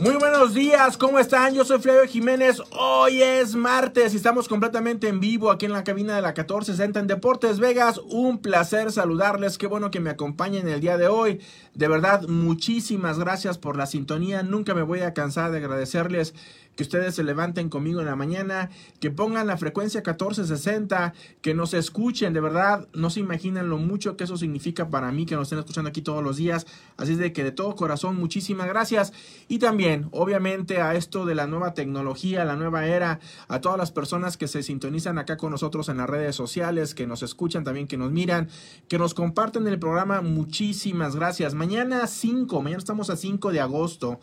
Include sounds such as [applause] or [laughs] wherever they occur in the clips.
Muy buenos días, ¿cómo están? Yo soy Flavio Jiménez. Hoy es martes y estamos completamente en vivo aquí en la cabina de la 1460 en Deportes Vegas. Un placer saludarles. Qué bueno que me acompañen el día de hoy. De verdad, muchísimas gracias por la sintonía. Nunca me voy a cansar de agradecerles que ustedes se levanten conmigo en la mañana, que pongan la frecuencia 1460, que nos escuchen, de verdad, no se imaginan lo mucho que eso significa para mí, que nos estén escuchando aquí todos los días. Así es de que de todo corazón, muchísimas gracias. Y también, obviamente, a esto de la nueva tecnología, la nueva era, a todas las personas que se sintonizan acá con nosotros en las redes sociales, que nos escuchan también, que nos miran, que nos comparten el programa, muchísimas gracias. Mañana 5, mañana estamos a 5 de agosto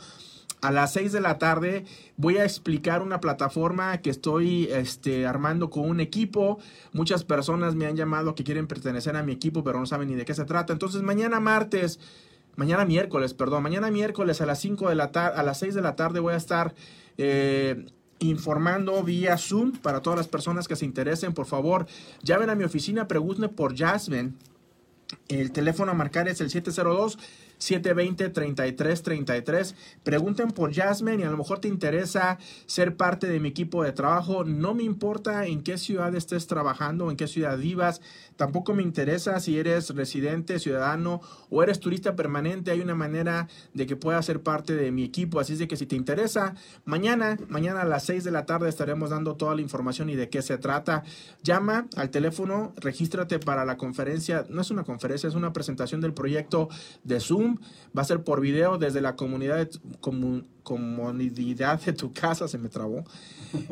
a las 6 de la tarde voy a explicar una plataforma que estoy este, armando con un equipo. Muchas personas me han llamado que quieren pertenecer a mi equipo, pero no saben ni de qué se trata. Entonces, mañana martes, mañana miércoles, perdón, mañana miércoles a las 5 de la tarde, a las 6 de la tarde voy a estar eh, informando vía Zoom para todas las personas que se interesen. Por favor, llamen a mi oficina, pregunten por Jasmine. El teléfono a marcar es el 702 720-3333. Pregunten por Jasmine y a lo mejor te interesa ser parte de mi equipo de trabajo. No me importa en qué ciudad estés trabajando, en qué ciudad vivas. Tampoco me interesa si eres residente, ciudadano o eres turista permanente. Hay una manera de que puedas ser parte de mi equipo. Así es que si te interesa, mañana, mañana a las 6 de la tarde estaremos dando toda la información y de qué se trata. Llama al teléfono, regístrate para la conferencia. No es una conferencia, es una presentación del proyecto de Zoom Va a ser por video desde la comunidad de, comunidad de tu casa, se me trabó. [laughs]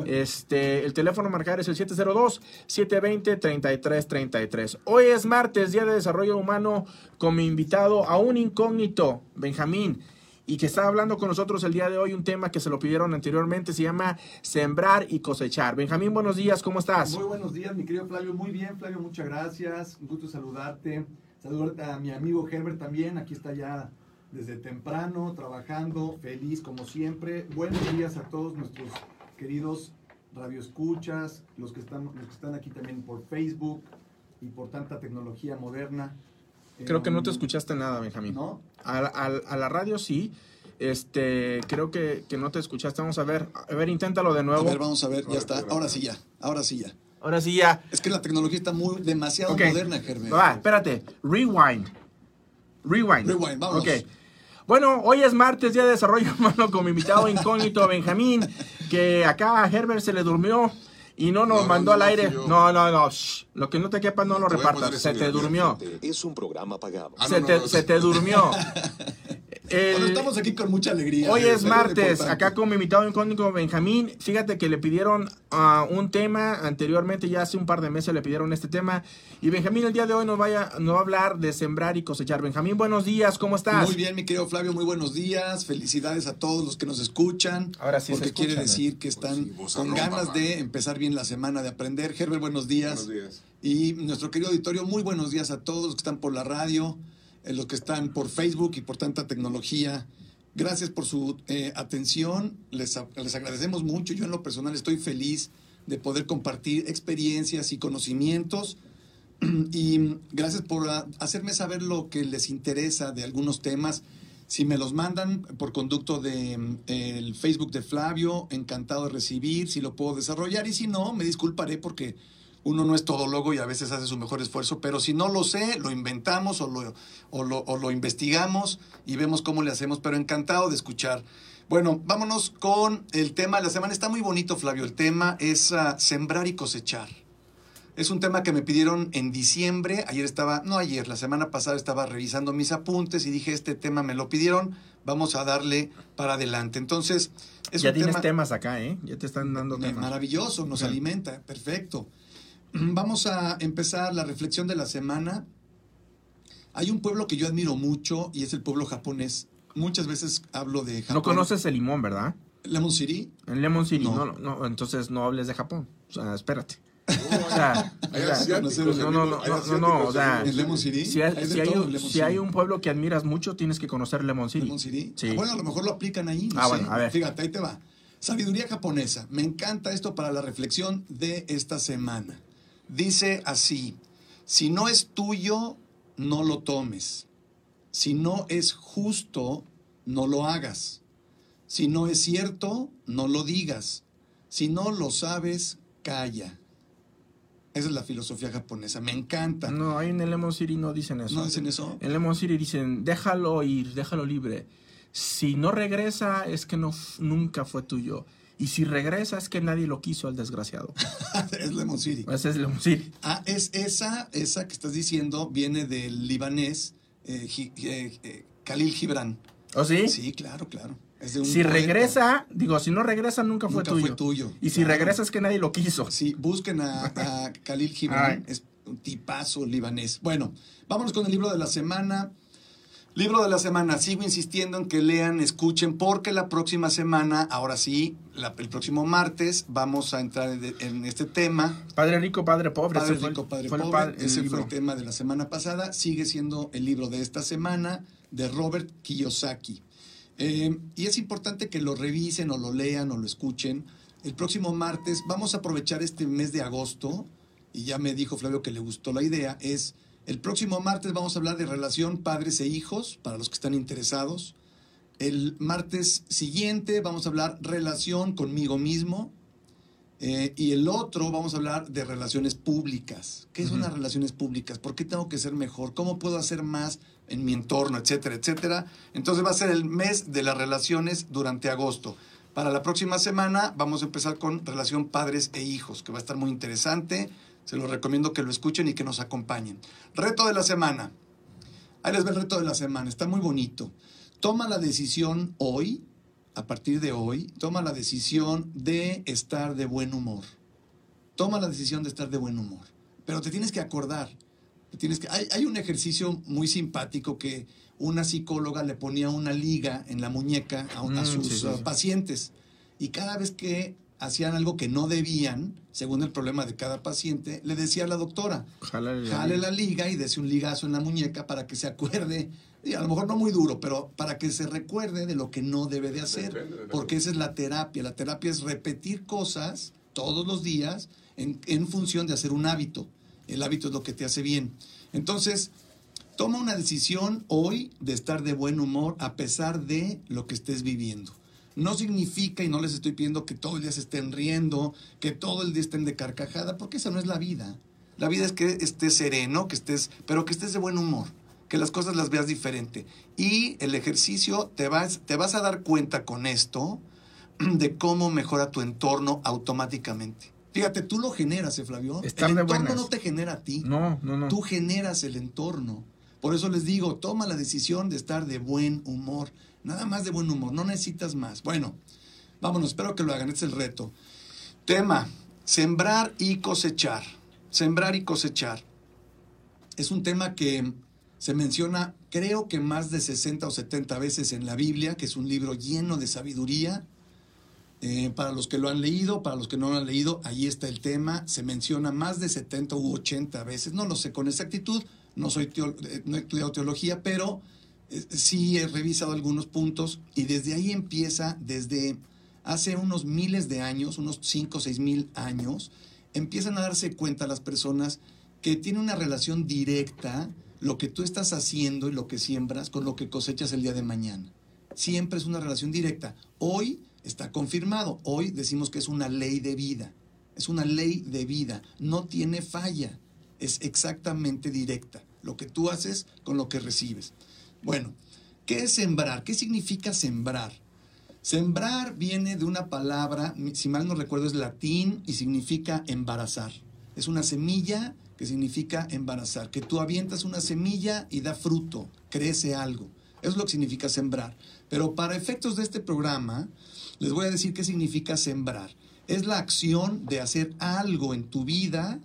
Este, el teléfono a marcar es el 702-720-3333. Hoy es martes, Día de Desarrollo Humano, con mi invitado a un incógnito, Benjamín y que está hablando con nosotros el día de hoy un tema que se lo pidieron anteriormente, se llama sembrar y cosechar. Benjamín, buenos días, ¿cómo estás? Muy buenos días, mi querido Flavio. Muy bien, Flavio, muchas gracias. Un gusto saludarte. Saludos a mi amigo Herbert también, aquí está ya desde temprano, trabajando, feliz como siempre. Buenos días a todos nuestros queridos radioescuchas, los que están, los que están aquí también por Facebook y por tanta tecnología moderna. Creo que no te em, escuchaste nada, Benjamín. ¿No? A, la radio sí. Este, creo que, que, no te escuchaste. Vamos a ver. A ver, inténtalo de nuevo. A ver, vamos a ver, ya está. Ahora sí ya. Ahora sí ya. Ahora sí ya. Es que la tecnología está muy demasiado moderna, Germán. Va, espérate. Rewind. Rewind. Rewind, vamos. Ok. Bueno, hoy es martes, día de desarrollo [laughs] humano, con mi invitado incógnito [laughs] Benjamín, que acá a Herbert se le durmió y no nos mandó al aire. No, no, no. Lo que no te quepa no lo repartas. Se te durmió. Es un programa pagado. se, te, se te durmió. [laughs] bueno, estamos aquí con mucha alegría. Hoy es martes, acá con mi invitado incógnito Benjamín. Fíjate que le pidieron uh, un tema anteriormente, ya hace un par de meses le pidieron este tema. Y Benjamín el día de hoy nos, vaya, nos va a hablar de sembrar y cosechar. Benjamín, buenos días, ¿cómo estás? Muy bien, mi querido Flavio, muy buenos días. Felicidades a todos los que nos escuchan. Ahora sí Porque quiere decir que están con ganas de empezar bien la semana, de aprender. Herbert, buenos días. Buenos días. Y nuestro querido auditorio, muy buenos días a todos los que están por la radio los que están por Facebook y por tanta tecnología. Gracias por su eh, atención, les, les agradecemos mucho. Yo en lo personal estoy feliz de poder compartir experiencias y conocimientos [clears throat] y gracias por ah, hacerme saber lo que les interesa de algunos temas. Si me los mandan por conducto de mm, el Facebook de Flavio, encantado de recibir, si lo puedo desarrollar y si no, me disculparé porque uno no es todólogo y a veces hace su mejor esfuerzo, pero si no lo sé, lo inventamos o lo, o lo, investigamos y vemos cómo le hacemos, pero encantado de escuchar. Bueno, vámonos con el tema de la semana. Está muy bonito, Flavio. El tema es ah, sembrar y cosechar. Es un tema que me pidieron en diciembre. Ayer estaba, no ayer, la semana pasada estaba revisando mis apuntes y dije, este tema me lo pidieron, vamos a darle para adelante. Entonces, es ya tienes temas acá, ¿eh? Ya te están dando temas. Maravilloso, nos alimenta, perfecto. [clears throat] Vamos a empezar la reflexión de la semana. Hay un pueblo que yo admiro mucho y es el pueblo japonés. Muchas veces hablo de Japón. No conoces el limón, ¿verdad? ¿Lemon City? En Lemon City, no. no, entonces no hables de Japón. O sea, espérate. [laughs] o sea, no, no, no, no, o sea, ¿En Lemon City? Si hay, si hay, un, pueblo que admiras mucho, tienes que conocer Lemon City. ¿Lemon City? Sí. Ah, bueno, a lo mejor lo aplican ahí. ah, bueno, a ver. Fíjate, ahí te va. Sabiduría japonesa. Me encanta esto para la reflexión de esta semana. Dice así, si no es tuyo, no lo tomes. Si no es justo, no lo hagas. Si no es cierto, no lo digas. Si no lo sabes, calla. Esa es la filosofía japonesa. Me encanta. No, ahí en el Lemon City no dicen eso. ¿No dicen eso? En Lemon City dicen, déjalo ir, déjalo libre. Si no regresa, es que no, nunca fue tuyo. Y si regresa, es que nadie lo quiso al desgraciado. [laughs] es Lemon City. Ese es Lemon City. Ah, es esa, esa que estás diciendo viene del libanés eh, eh, eh, Khalil Gibran. ¿O sí? Sí, claro, claro. Es de un Si poeta. regresa, digo, si no regresa, nunca fue Nunca tuyo. fue tuyo, Y si regresa, es que nadie lo quiso. Sí, busquen a, a [laughs] Khalil Gibran, Ay. es un tipazo libanés. Bueno, vámonos con el libro de la semana. Libro de la semana, sigo insistiendo en que lean, escuchen, porque la próxima semana, ahora sí, la- el próximo martes, vamos a entrar en, en este tema. Padre rico, padre pobre. Padre rico, padre fue pobre. el Ese fue el tema de la semana pasada. Sigue siendo el libro de esta semana de Robert Kiyosaki. Eh, y es importante que lo revisen o lo lean o lo escuchen. El próximo martes vamos a aprovechar este mes de agosto, y ya me dijo Flavio que le gustó la idea, es el próximo martes vamos a hablar de relación padres e hijos, para los que están interesados. El martes siguiente vamos a hablar relación conmigo mismo. Eh, y el otro vamos a hablar de relaciones públicas. ¿Qué son Ujú. las relaciones públicas? ¿Por qué tengo que ser mejor? ¿Cómo puedo hacer más en mi entorno? Etcétera, etcétera. Entonces va a ser el mes de las relaciones durante agosto. Para la próxima semana vamos a empezar con relación padres e hijos, que va a estar muy interesante. Se los recomiendo que lo escuchen y que nos acompañen. Reto de la semana. Ahí les va el reto de la semana. Está muy bonito. Toma la decisión hoy, a partir de hoy, toma la decisión de estar de buen humor. Toma la decisión de estar de buen humor. Pero te tienes que acordar. Te tienes que, hay, hay un ejercicio muy simpático que una psicóloga le ponía una liga en la muñeca a, a Mm, sus sí, sí, sí. pacientes. Y cada vez que hacían algo que no debían, según el problema de cada paciente, le decía a la doctora, jale la liga y dese un ligazo en la muñeca para que se acuerde, y a lo mejor no muy duro, pero para que se recuerde de lo que no debe de hacer, porque esa es la terapia. La terapia es repetir cosas todos los días en, en función de hacer un hábito. El hábito es lo que te hace bien. Entonces, toma una decisión hoy de estar de buen humor a pesar de lo que estés viviendo. No significa, y no les estoy pidiendo que todo el día se estén riendo, que todo el día estén de carcajada, porque esa no es la vida. La vida es que estés sereno, que estés, pero que estés de buen humor, que las cosas las veas diferente. Y el ejercicio, te vas, te vas a dar cuenta con esto [clears throat] de cómo mejora tu entorno automáticamente. Fíjate, tú lo generas, ¿eh, Flavio? Estar el entorno buenas. no te genera a ti. No, no, no. Tú generas el entorno. Por eso les digo, toma la decisión de estar de buen humor. Nada más de buen humor, no necesitas más. Bueno, vámonos, espero que lo hagan, este es el reto. Tema, sembrar y cosechar. Sembrar y cosechar. Es un tema que se menciona, creo que más de 60 o 70 veces en la Biblia, que es un libro lleno de sabiduría. Eh, para los que lo han leído, para los que no lo han leído, ahí está el tema. Se menciona más de 70 u 80 veces. No lo sé con exactitud, no soy eh, no he estudiado teología, pero sí he revisado algunos puntos y desde ahí empieza, desde hace unos miles de años, unos 5 o 6 mil años, empiezan a darse cuenta las personas que tiene una relación directa lo que tú estás haciendo y lo que siembras con lo que cosechas el día de mañana. Siempre es una relación directa. Hoy está confirmado. Hoy decimos que es una ley de vida. Es una ley de vida. No tiene falla. Es exactamente directa. Lo que tú haces con lo que recibes. Bueno, ¿qué es sembrar? ¿Qué significa sembrar? Sembrar viene de una palabra, si mal no recuerdo, es latín y significa embarazar. Es una semilla que significa embarazar, que tú avientas una semilla y da fruto, crece algo. Eso es lo que significa sembrar. Pero para efectos de este programa, les voy a decir qué significa sembrar. Es la acción de hacer algo en tu vida,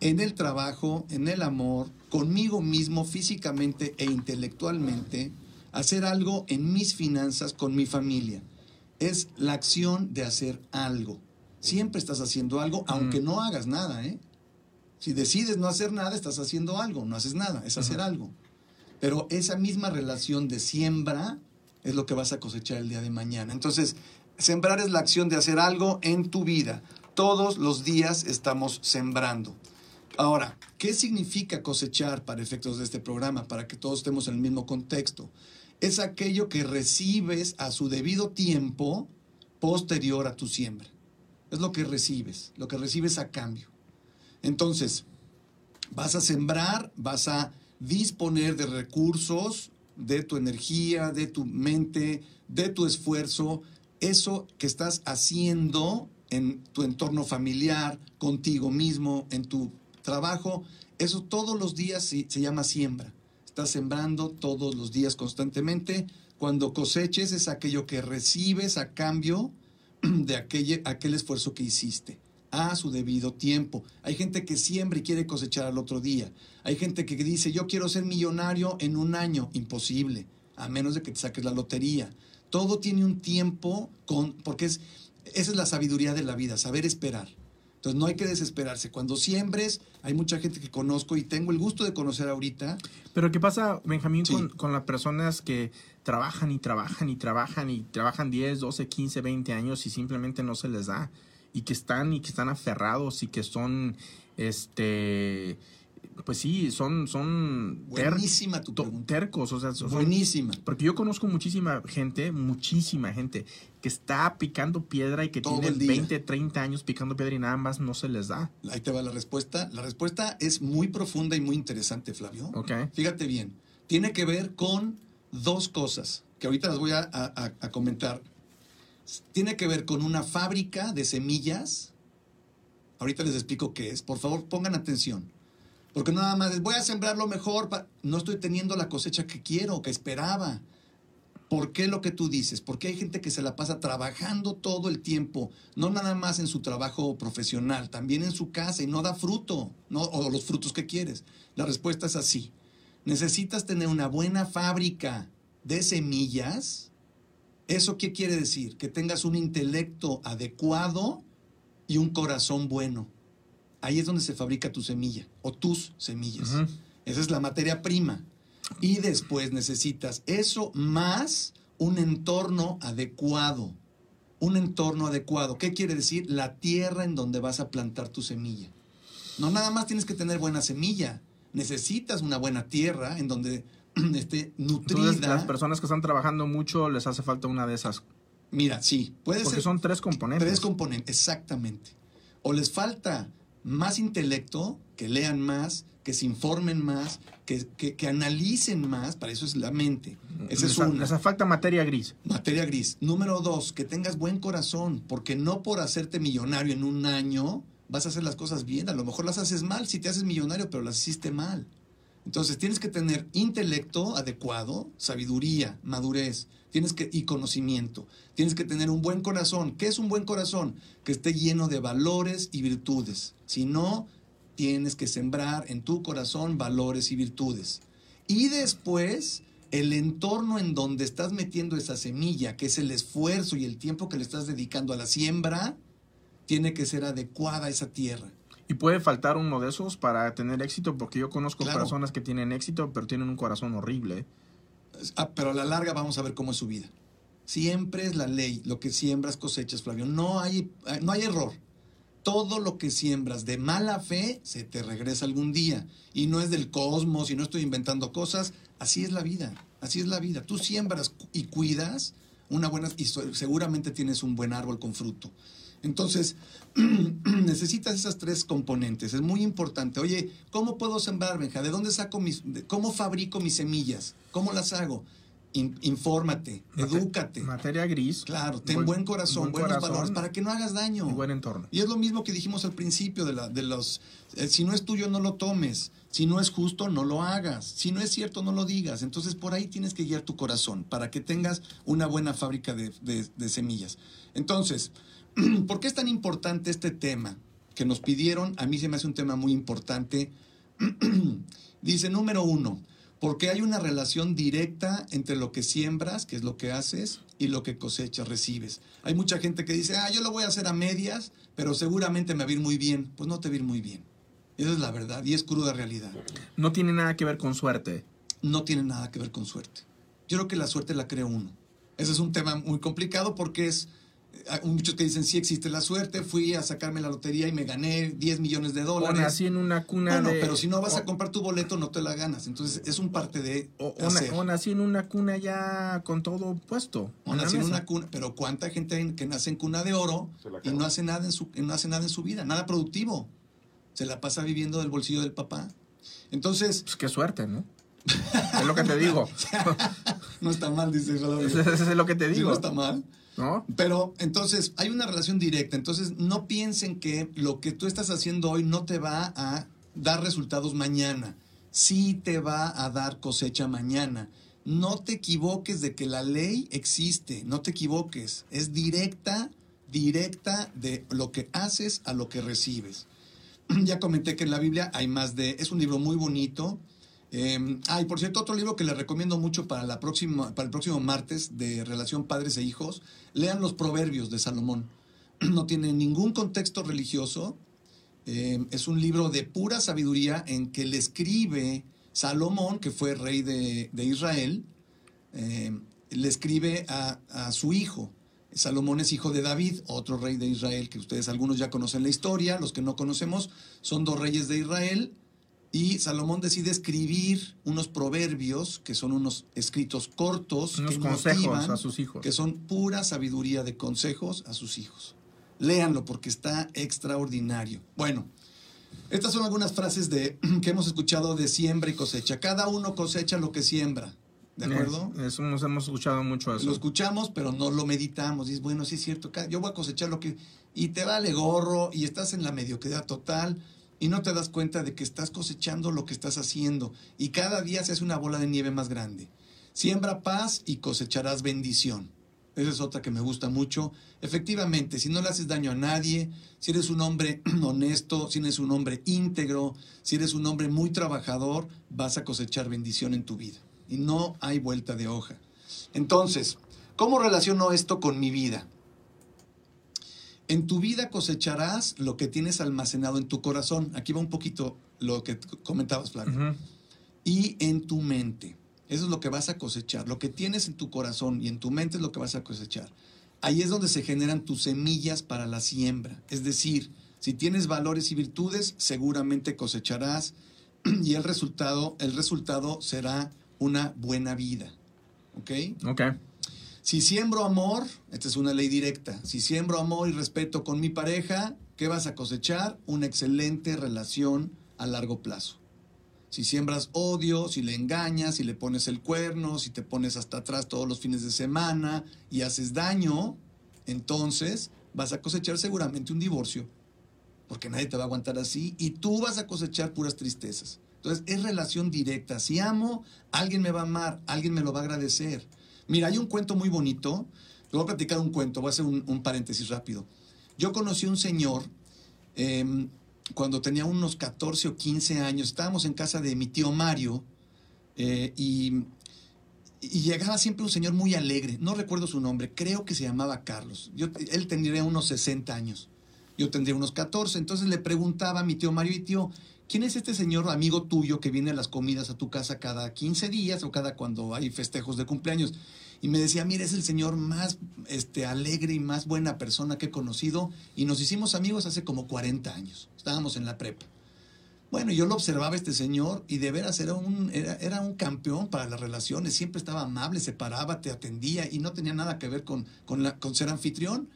en el trabajo, en el amor, conmigo mismo, físicamente e intelectualmente, hacer algo en mis finanzas, con mi familia. Es la acción de hacer algo. Siempre estás haciendo algo, aunque no hagas nada, ¿eh? Si decides no hacer nada, estás haciendo algo, no haces nada, es hacer algo. Pero esa misma relación de siembra es lo que vas a cosechar el día de mañana. Entonces, sembrar es la acción de hacer algo en tu vida. Todos los días estamos sembrando. Ahora, ¿qué significa cosechar para efectos de este programa? Para que todos estemos en el mismo contexto. es aquello que recibes a su debido tiempo posterior a tu siembra. Es lo que recibes, lo que recibes a cambio. Entonces, vas a sembrar, vas a disponer de recursos, de tu energía, de tu mente, de tu esfuerzo, eso que estás haciendo en tu entorno familiar, contigo mismo, en tu trabajo, eso todos los días se, llama siembra. Estás sembrando todos los días constantemente. Cuando coseches es aquello que recibes a cambio [clears throat] de aquel, aquel esfuerzo que hiciste a su debido tiempo. Hay gente que siembra y quiere cosechar al otro día. Hay gente que dice, yo quiero ser millonario en un año. Imposible, a menos de que te saques la lotería. Todo tiene un tiempo, con, porque es, esa es la sabiduría de la vida, saber esperar. Entonces no hay que desesperarse. Cuando siembres, hay mucha gente que conozco y tengo el gusto de conocer ahorita. Pero ¿qué pasa, Benjamín, con, con, las personas que trabajan y trabajan y trabajan y trabajan 10, 12, 15, 20 años y simplemente no se les da? Y que están y que están aferrados y que son, este, pues sí, son, son Buenísima tu tercos, o sea, Buenísima. Porque yo conozco muchísima gente, muchísima gente que está picando piedra y que tiene 20, 30 años picando piedra y nada más no se les da. Ahí te va la respuesta. La respuesta es muy profunda y muy interesante, Flavio. Ok. Fíjate bien. Tiene que ver con dos cosas que ahorita las voy a, a comentar. Tiene que ver con una fábrica de semillas. Ahorita les explico qué es. Por favor, pongan atención porque nada más voy a sembrar lo mejor, no estoy teniendo la cosecha que quiero, que esperaba. ¿Por qué lo que tú dices? Porque hay gente que se la pasa trabajando todo el tiempo, no nada más en su trabajo profesional, también en su casa y no da fruto, no, o los frutos que quieres. La respuesta es así. Necesitas tener una buena fábrica de semillas. ¿Eso qué quiere decir? Que tengas un intelecto adecuado y un corazón bueno ahí es donde se fabrica tu semilla o tus semillas. Esa es la materia prima. Y después necesitas eso más un entorno adecuado. Un entorno adecuado. ¿Qué quiere decir? La tierra en donde vas a plantar tu semilla. No nada más tienes que tener buena semilla. Necesitas una buena tierra en donde [clears throat] esté nutrida. Entonces, las personas que están trabajando mucho les hace falta una de esas. Mira, sí, puede Porque son tres componentes. Tres componentes, exactamente. O les falta más intelecto, que lean más, que se informen más, que, que, analicen más, para eso es la mente. Esa es una. Les falta materia gris. Materia gris. Número dos, que tengas buen corazón, porque no por hacerte millonario en un año vas a hacer las cosas bien. A lo mejor las haces mal si te haces millonario, pero las hiciste mal. Entonces tienes que tener intelecto adecuado, sabiduría, madurez, tienes que y conocimiento. Tienes que tener un buen corazón. ¿Qué es un buen corazón? Que esté lleno de valores y virtudes. Si no, tienes que sembrar en tu corazón valores y virtudes. Y después, el entorno en donde estás metiendo esa semilla, que es el esfuerzo y el tiempo que le estás dedicando a la siembra, tiene que ser adecuada a esa tierra. Y puede faltar uno de esos para tener éxito, porque yo conozco personas que tienen éxito, pero tienen un corazón horrible. Ah, pero a la larga vamos a ver cómo es su vida. Siempre es la ley, lo que siembras cosechas, Flavio. No hay, no hay error. Todo lo que siembras de mala fe se te regresa algún día. Y no es del cosmos y no estoy inventando cosas. Así es la vida. Así es la vida. Tú siembras y cuidas una buena y seguramente tienes un buen árbol con fruto. Entonces, [clears throat] necesitas esas tres componentes. Es muy importante. Oye, ¿cómo puedo sembrar, Benja? ¿De dónde saco mis, cómo fabrico mis semillas? ¿Cómo las hago? infórmate, edúcate. Materia gris. Claro, ten buen, corazón, buenos valores para que no hagas daño. Y buen entorno. Y es lo mismo que dijimos al principio de, la, de los, eh, si no es tuyo, no lo tomes. Si no es justo, no lo hagas. Si no es cierto, no lo digas. Entonces por ahí tienes que guiar tu corazón para que tengas una buena fábrica de, de semillas. Entonces, [clears throat] ¿Por qué es tan importante este tema? Que nos pidieron, a mí se me hace un tema muy importante. [clears throat] Dice, número uno, porque hay una relación directa entre lo que siembras, que es lo que haces, y lo que cosechas, recibes. Hay mucha gente que dice, ah, yo lo voy a hacer a medias, pero seguramente me va a ir muy bien. Pues no te va a ir muy bien. Esa es la verdad y es cruda realidad. No tiene nada que ver con suerte. No tiene nada que ver con suerte. Yo creo que la suerte la crea uno. Ese es un tema muy complicado porque es muchos que dicen, sí existe la suerte, fui a sacarme la lotería y me gané 10 millones de O dólares. nací en una cuna Bueno, de... pero si no vas o- a comprar tu boleto, no te la ganas. Entonces, es un parte de O, o hacer. o nací en una cuna ya con todo puesto. O nací en una cuna, pero cuánta gente hay que nace en cuna de oro y no hace nada en su no hace nada en su vida, nada productivo. Se la pasa viviendo del bolsillo del papá. Entonces, Pues qué suerte, ¿no? es lo que te [laughs] digo. [laughs] no está mal, dice [laughs] es lo que te Sí, digo. no está mal. Pero entonces hay una relación directa. Entonces no piensen que lo que tú estás haciendo hoy no te va a dar resultados mañana. Sí te va a dar cosecha mañana. No te equivoques de que la ley existe. No te equivoques. Es directa, directa de lo que haces a lo que recibes. [clears throat] Ya comenté que en la Biblia hay más de... Es un libro muy bonito. Eh, por cierto, otro libro que les recomiendo mucho para, la próxima, para el próximo martes de relación padres e hijos, lean los proverbios de Salomón. [clears throat] No tiene ningún contexto religioso. Eh, es un libro de pura sabiduría en que le escribe Salomón, que fue rey de, de Israel, eh, le escribe a, a su hijo. Salomón es hijo de David, otro rey de Israel, que ustedes algunos ya conocen la historia, los que no conocemos son dos reyes de Israel, y Salomón decide escribir unos proverbios, que son unos escritos cortos, Unos que consejos motivan, a sus hijos. que son pura sabiduría de consejos a sus hijos. Léanlo porque está extraordinario. Bueno, estas son algunas frases de, [clears throat] que hemos escuchado de siembra y cosecha. Cada uno cosecha lo que siembra. ¿De acuerdo? Es- eso nos hemos escuchado mucho eso. Lo escuchamos, pero no lo meditamos. Dices, bueno, sí es cierto, yo voy a cosechar lo que... Y te vale gorro y estás en la mediocridad total y no te das cuenta de que estás cosechando lo que estás haciendo. Y cada día se hace una bola de nieve más grande. Siembra paz y cosecharás bendición. Esa es otra que me gusta mucho. Efectivamente, si no le haces daño a nadie, si eres un hombre [clears throat] honesto, si eres un hombre íntegro, si eres un hombre muy trabajador, vas a cosechar bendición en tu vida. Y no hay vuelta de hoja. Entonces, ¿cómo relaciono esto con mi vida? En tu vida cosecharás lo que tienes almacenado en tu corazón. Aquí va un poquito lo que comentabas, Flavio. Y en tu mente. Eso es lo que vas a cosechar. Lo que tienes en tu corazón y en tu mente es lo que vas a cosechar. Ahí es donde se generan tus semillas para la siembra. Es decir, si tienes valores y virtudes, seguramente cosecharás [clears throat] y el resultado, el resultado será una buena vida. ¿Ok? Ok. Si siembro amor, esta es una ley directa, si siembro amor y respeto con mi pareja, ¿qué vas a cosechar? Una excelente relación a largo plazo. Si siembras odio, si le engañas, si le pones el cuerno, si te pones hasta atrás todos los fines de semana y haces daño, entonces vas a cosechar seguramente un divorcio, porque nadie te va a aguantar así y tú vas a cosechar puras tristezas. Entonces es relación directa. Si amo, alguien me va a amar, alguien me lo va a agradecer. Mira, hay un cuento muy bonito. Le voy a platicar un cuento, voy a hacer un, paréntesis rápido. Yo conocí un señor eh, cuando tenía unos 14 o 15 años. Estábamos en casa de mi tío Mario eh, y, llegaba siempre un señor muy alegre. No recuerdo su nombre, creo que se llamaba Carlos. Él tendría unos 60 años. Yo tendría unos 14. Entonces le preguntaba a mi tío Mario y tío, ¿quién es este señor amigo tuyo que viene a las comidas a tu casa cada 15 días o cada cuando hay festejos de cumpleaños? Y me decía, mira, es el señor más este, alegre y más buena persona que he conocido. Y nos hicimos amigos hace como 40 años. Estábamos en la prepa. Bueno, yo lo observaba este señor y de veras era un, era, era un campeón para las relaciones. Siempre estaba amable, se paraba, te atendía y no tenía nada que ver con, con, la, con ser anfitrión,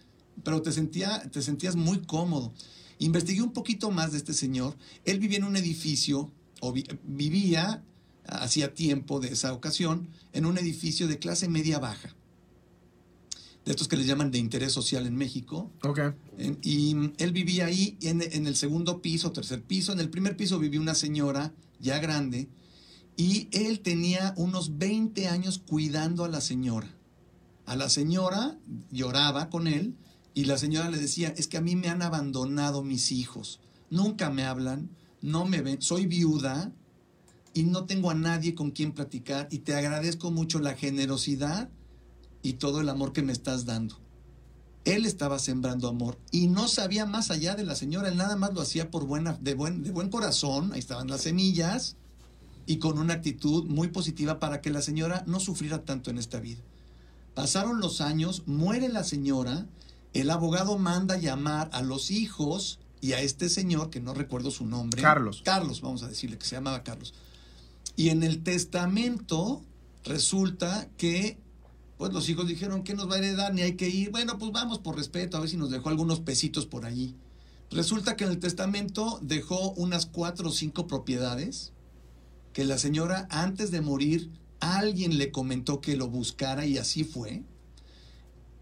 pero te, sentía, te sentías muy cómodo. Investigué un poquito más de este señor. Él vivía en un edificio, o vi- vivía hacía tiempo de esa ocasión, en un edificio de clase media baja. De estos que les llaman de interés social en México. Ok. En- y él vivía ahí en, en el segundo piso, tercer piso. En el primer piso vivía una señora ya grande y él tenía unos 20 años cuidando a la señora. A la señora lloraba con él y la señora le decía, es que a mí me han abandonado mis hijos. Nunca me hablan, no me ven, soy viuda y no tengo a nadie con quien platicar y te agradezco mucho la generosidad y todo el amor que me estás dando. Él estaba sembrando amor y no sabía más allá de la señora, él nada más lo hacía por buena, de, buen, de buen corazón, ahí estaban las semillas, y con una actitud muy positiva para que la señora no sufriera tanto en esta vida. Pasaron los años, muere la señora El abogado manda llamar a los hijos y a este señor, que no recuerdo su nombre. Carlos. Carlos, vamos a decirle, que se llamaba Carlos. Y en el testamento resulta que pues los hijos dijeron que nos va a heredar ni hay que ir. Bueno, pues vamos por respeto, a ver si nos dejó algunos pesitos por allí. Resulta que en el testamento dejó unas cuatro o cinco propiedades que la señora antes de morir alguien le comentó que lo buscara y así fue.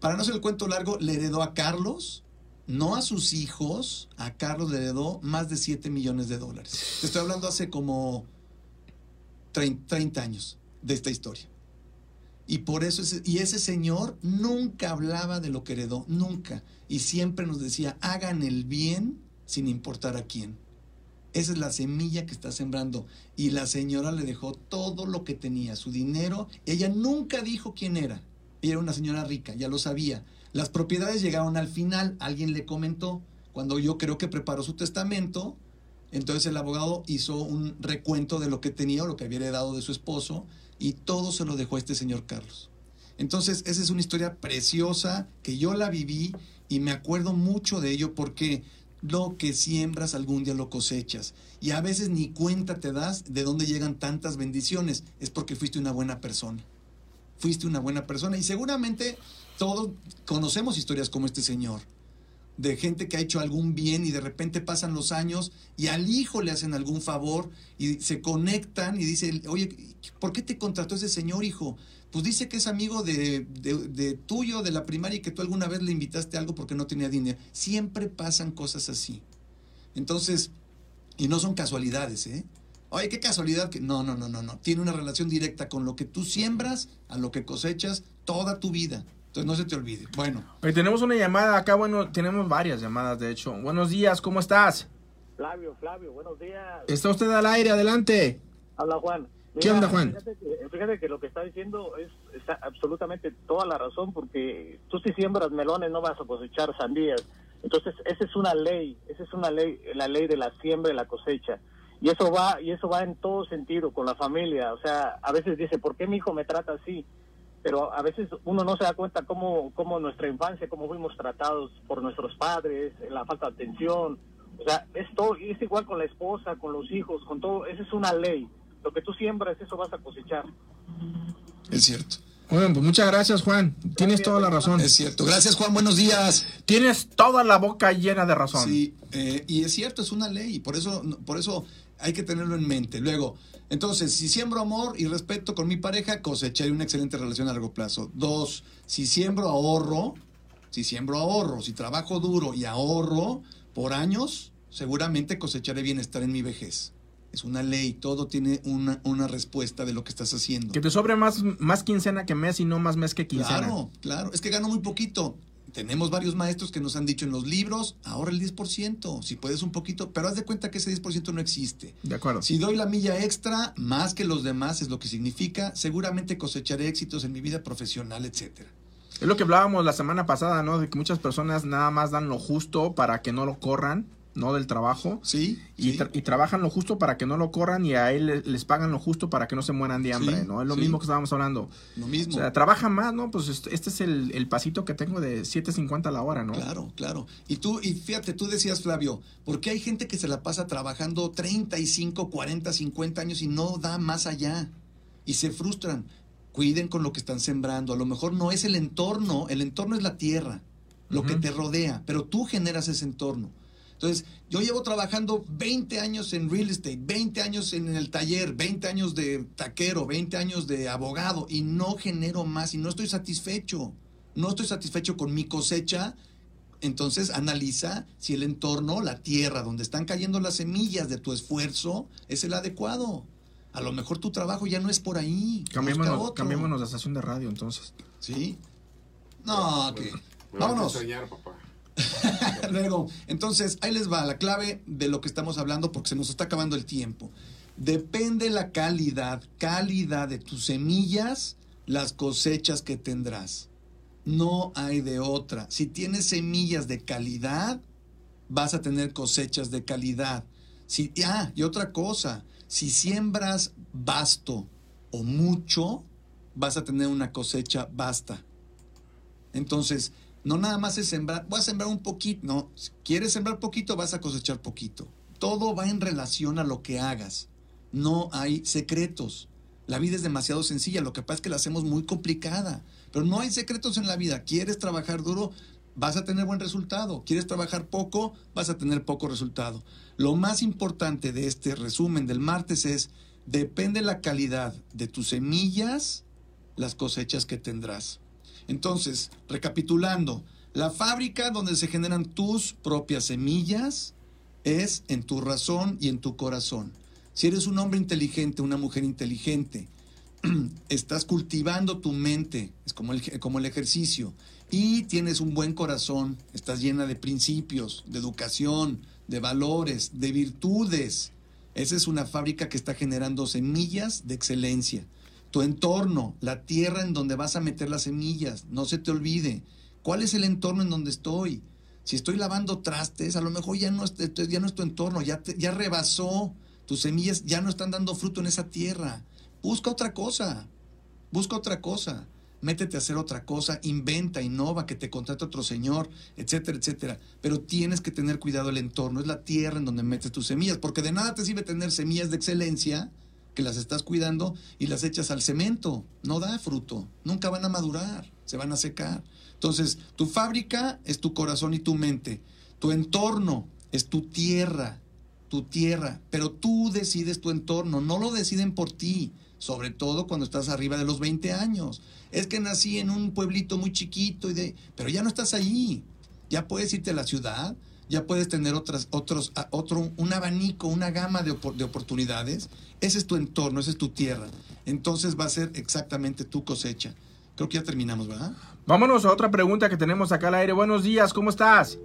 Para no hacer el cuento largo, le heredó a Carlos, no a sus hijos, a Carlos le heredó más de 7 millones de dólares. Te estoy hablando hace como 30 años de esta historia. Y por eso, y ese señor nunca hablaba de lo que heredó, nunca. Y siempre nos decía, hagan el bien sin importar a quién. Esa es la semilla que está sembrando. Y la señora le dejó todo lo que tenía, su dinero. Ella nunca dijo quién era. Ella era una señora rica, ya lo sabía. Las propiedades llegaron al final, alguien le comentó. Cuando yo creo que preparó su testamento, entonces el abogado hizo un recuento de lo que tenía o lo que había heredado de su esposo y todo se lo dejó a este señor Carlos. Entonces, esa es una historia preciosa que yo la viví y me acuerdo mucho de ello porque lo que siembras algún día lo cosechas. Y a veces ni cuenta te das de dónde llegan tantas bendiciones. Es porque fuiste una buena persona. Fuiste una buena persona. Y seguramente todos conocemos historias como este señor de gente que ha hecho algún bien y de repente pasan los años y al hijo le hacen algún favor y se conectan y dicen, oye, ¿por qué te contrató ese señor, hijo? Pues dice que es amigo de, de, tuyo, de la primaria y que tú alguna vez le invitaste algo porque no tenía dinero. Siempre pasan cosas así. Entonces, y no son casualidades, ¿eh? Oye, qué casualidad que... No, no, no, no, no. Tiene una relación directa con lo que tú siembras, a lo que cosechas toda tu vida. Entonces no se te olvide. Bueno. Hoy tenemos una llamada acá, bueno, tenemos varias llamadas de hecho. Buenos días, ¿cómo estás? Flavio, Flavio, buenos días. Está usted al aire, adelante. Habla Juan. ¿Qué onda, Juan? Fíjate que, lo que está diciendo es, absolutamente toda la razón, porque tú si siembras melones no vas a cosechar sandías. Entonces, esa es una ley, esa es una ley, la ley de la siembra y la cosecha. Y eso va, y eso va en todo sentido con la familia. O sea, a veces dice, ¿por qué mi hijo me trata así? pero a veces uno no se da cuenta cómo, cómo nuestra infancia, cómo fuimos tratados por nuestros padres, la falta de atención. O sea, esto es igual con la esposa, con los hijos, con todo. Esa es una ley. Lo que tú siembras, eso vas a cosechar. Es cierto. Bueno, pues muchas gracias, Juan. Tienes toda la razón. Es cierto. Gracias, Juan. Buenos días. Tienes toda la boca llena de razón. Sí, eh, y es cierto, es una ley. Por eso, por eso hay que tenerlo en mente. Luego, entonces, si siembro amor y respeto con mi pareja, cosecharé una excelente relación a largo plazo. Dos, si siembro ahorro, si siembro ahorro, si trabajo duro y ahorro por años, seguramente cosecharé bienestar en mi vejez. Es una ley, todo tiene una, una respuesta de lo que estás haciendo. Que te sobre más, más quincena que mes y no más mes que quincena. Claro, claro, es que gano muy poquito tenemos varios maestros que nos han dicho en los libros, ahorra el 10%, si puedes un poquito, pero haz de cuenta que ese 10% no existe. De acuerdo. Si doy la milla extra, más que los demás es lo que significa, seguramente cosecharé éxitos en mi vida profesional, etcétera. Es lo que hablábamos la semana pasada, ¿no? De que muchas personas nada más dan lo justo para que no lo corran no del trabajo. Sí. Y, trabajan lo justo para que no lo corran y a él les, pagan lo justo para que no se mueran de hambre, ¿no? Es lo mismo que estábamos hablando. Lo mismo. O sea, trabaja más, ¿no? Pues este es el, pasito que tengo de 7.50 a la hora, ¿no? Claro, claro. Y tú, y fíjate, tú decías, Flavio, ¿por qué hay gente que se la pasa trabajando 35, 40, 50 años y no da más allá? Y se frustran. Cuiden con lo que están sembrando. A lo mejor no es el entorno, el entorno es la tierra, lo que te rodea, pero tú generas ese entorno. Entonces, yo llevo trabajando 20 años en real estate, 20 años en el taller, 20 años de taquero, 20 años de abogado y no genero más y no estoy satisfecho. No estoy satisfecho con mi cosecha. Entonces, analiza si el entorno, la tierra donde están cayendo las semillas de tu esfuerzo es el adecuado. A lo mejor tu trabajo ya no es por ahí. Cambiémonos, cambiémonos de estación de radio entonces. ¿Sí? No, que... Vámonos. papá. [laughs] Luego, entonces, ahí les va la clave de lo que estamos hablando porque se nos está acabando el tiempo. Depende la calidad, calidad de tus semillas, las cosechas que tendrás. No hay de otra. Si tienes semillas de calidad, vas a tener cosechas de calidad. Si, ah, y otra cosa, si siembras vasto o mucho, vas a tener una cosecha basta. Entonces, No nada más es sembrar, voy a sembrar un poquito. No, si quieres sembrar poquito, vas a cosechar poquito. Todo va en relación a lo que hagas. No hay secretos. La vida es demasiado sencilla, lo que pasa es que la hacemos muy complicada. Pero no hay secretos en la vida. ¿Quieres trabajar duro? Vas a tener buen resultado. ¿Quieres trabajar poco? Vas a tener poco resultado. Lo más importante de este resumen del martes es, depende la calidad de tus semillas, las cosechas que tendrás. Entonces, recapitulando, la fábrica donde se generan tus propias semillas es en tu razón y en tu corazón. Si eres un hombre inteligente, una mujer inteligente, [clears throat] estás cultivando tu mente, es como el, como el ejercicio, y tienes un buen corazón, estás llena de principios, de educación, de valores, de virtudes. Esa es una fábrica que está generando semillas de excelencia. Tu entorno, la tierra en donde vas a meter las semillas, no se te olvide. ¿Cuál es el entorno en donde estoy? Si estoy lavando trastes, a lo mejor ya no es, ya no es tu entorno, ya, ya rebasó. Tus semillas ya no están dando fruto en esa tierra. Busca otra cosa. Busca otra cosa. Métete a hacer otra cosa, inventa, innova, que te contrate otro señor, etcétera, etcétera. Pero tienes que tener cuidado el entorno, es la tierra en donde metes tus semillas, porque de nada te sirve tener semillas de excelencia que las estás cuidando y las echas al cemento. No da fruto, nunca van a madurar, se van a secar. Entonces, tu fábrica es tu corazón y tu mente. Tu entorno es tu tierra, tu tierra, pero tú decides tu entorno, no lo deciden por ti, sobre todo cuando estás arriba de los 20 años. Es que nací en un pueblito muy chiquito y de, pero ya no estás allí. Ya puedes irte a la ciudad, ya puedes tener otras, otros, otro, un abanico, una gama de, de oportunidades. Ese es tu entorno, esa es tu tierra. Entonces va a ser exactamente tu cosecha. Creo que ya terminamos, ¿verdad? Vámonos a otra pregunta que tenemos acá al aire. Buenos días, ¿cómo estás?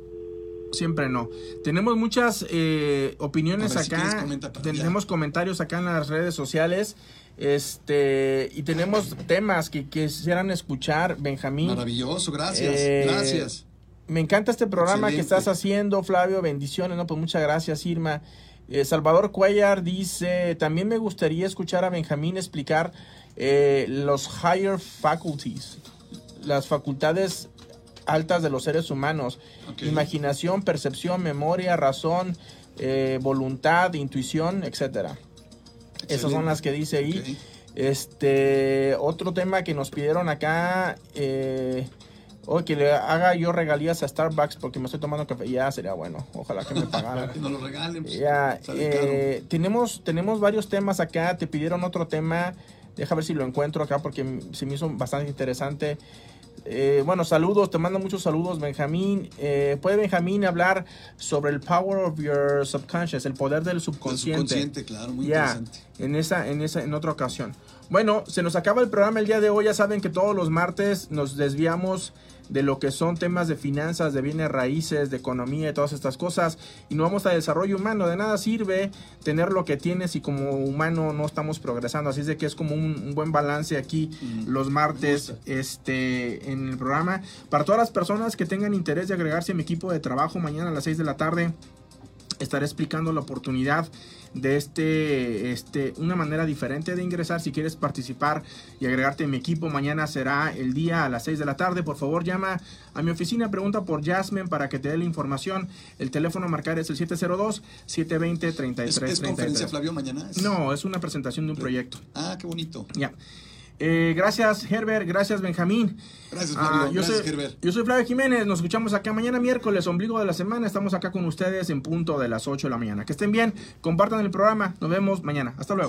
Siempre no. Tenemos muchas eh, opiniones acá. tenemos comentarios acá en las redes sociales. Este, y tenemos temas que, quisieran escuchar, Benjamín. Maravilloso, gracias, eh, gracias. Me encanta este programa que estás haciendo, Flavio. Bendiciones, ¿no? Pues muchas gracias, Irma. Eh, Salvador Cuellar dice: También me gustaría escuchar a Benjamín explicar los higher faculties las facultades altas de los seres humanos. Imaginación, percepción, memoria, razón, eh, voluntad, intuición, etcétera. Esas son las que dice ahí. Este, otro tema que nos pidieron acá, eh, o que le haga yo regalías a Starbucks porque me estoy tomando café. Ya sería bueno. Ojalá que me [laughs] pagaran. que nos lo regalen. Pues, ya, eh, tenemos, tenemos varios temas acá. Te pidieron otro tema. Deja ver si lo encuentro acá porque se me hizo bastante interesante. Eh, bueno, saludos, te mando muchos saludos, Benjamín. Eh, ¿Puede Benjamín hablar sobre el power of your subconscious, el poder del subconsciente? subconsciente, claro, muy interesante. En esa, en esa, en otra ocasión. Bueno, se nos acaba el programa el día de hoy. Ya saben que todos los martes nos desviamos de lo que son temas de finanzas, de bienes raíces, de economía y todas estas cosas. Y no vamos a desarrollo humano. De nada sirve tener lo que tienes y como humano no estamos progresando. Así es de que es como un, buen balance aquí mm, los martes este, en el programa. Para todas las personas que tengan interés de agregarse a mi equipo de trabajo mañana a las 6 de la tarde, estaré explicando la oportunidad de este, este, una manera diferente de ingresar. Si quieres participar y agregarte en mi equipo, mañana será el día a las 6 de la tarde. Por favor, llama a mi oficina, pregunta por Jasmine para que te dé la información. El teléfono a marcar es el 702-720-3333. ¿Es, ¿Es conferencia, Flavio, mañana? No, es una presentación de un proyecto. Ah, qué bonito. Ya. Eh, gracias, Herbert. Gracias, Benjamín. Gracias, Flavio. Ah, yo gracias, soy, Herbert. Yo soy Flavio Jiménez. Nos escuchamos acá mañana miércoles, ombligo de la semana. Estamos acá con ustedes en punto de las 8 de la mañana. Que estén bien. Compartan el programa. Nos vemos mañana. Hasta luego.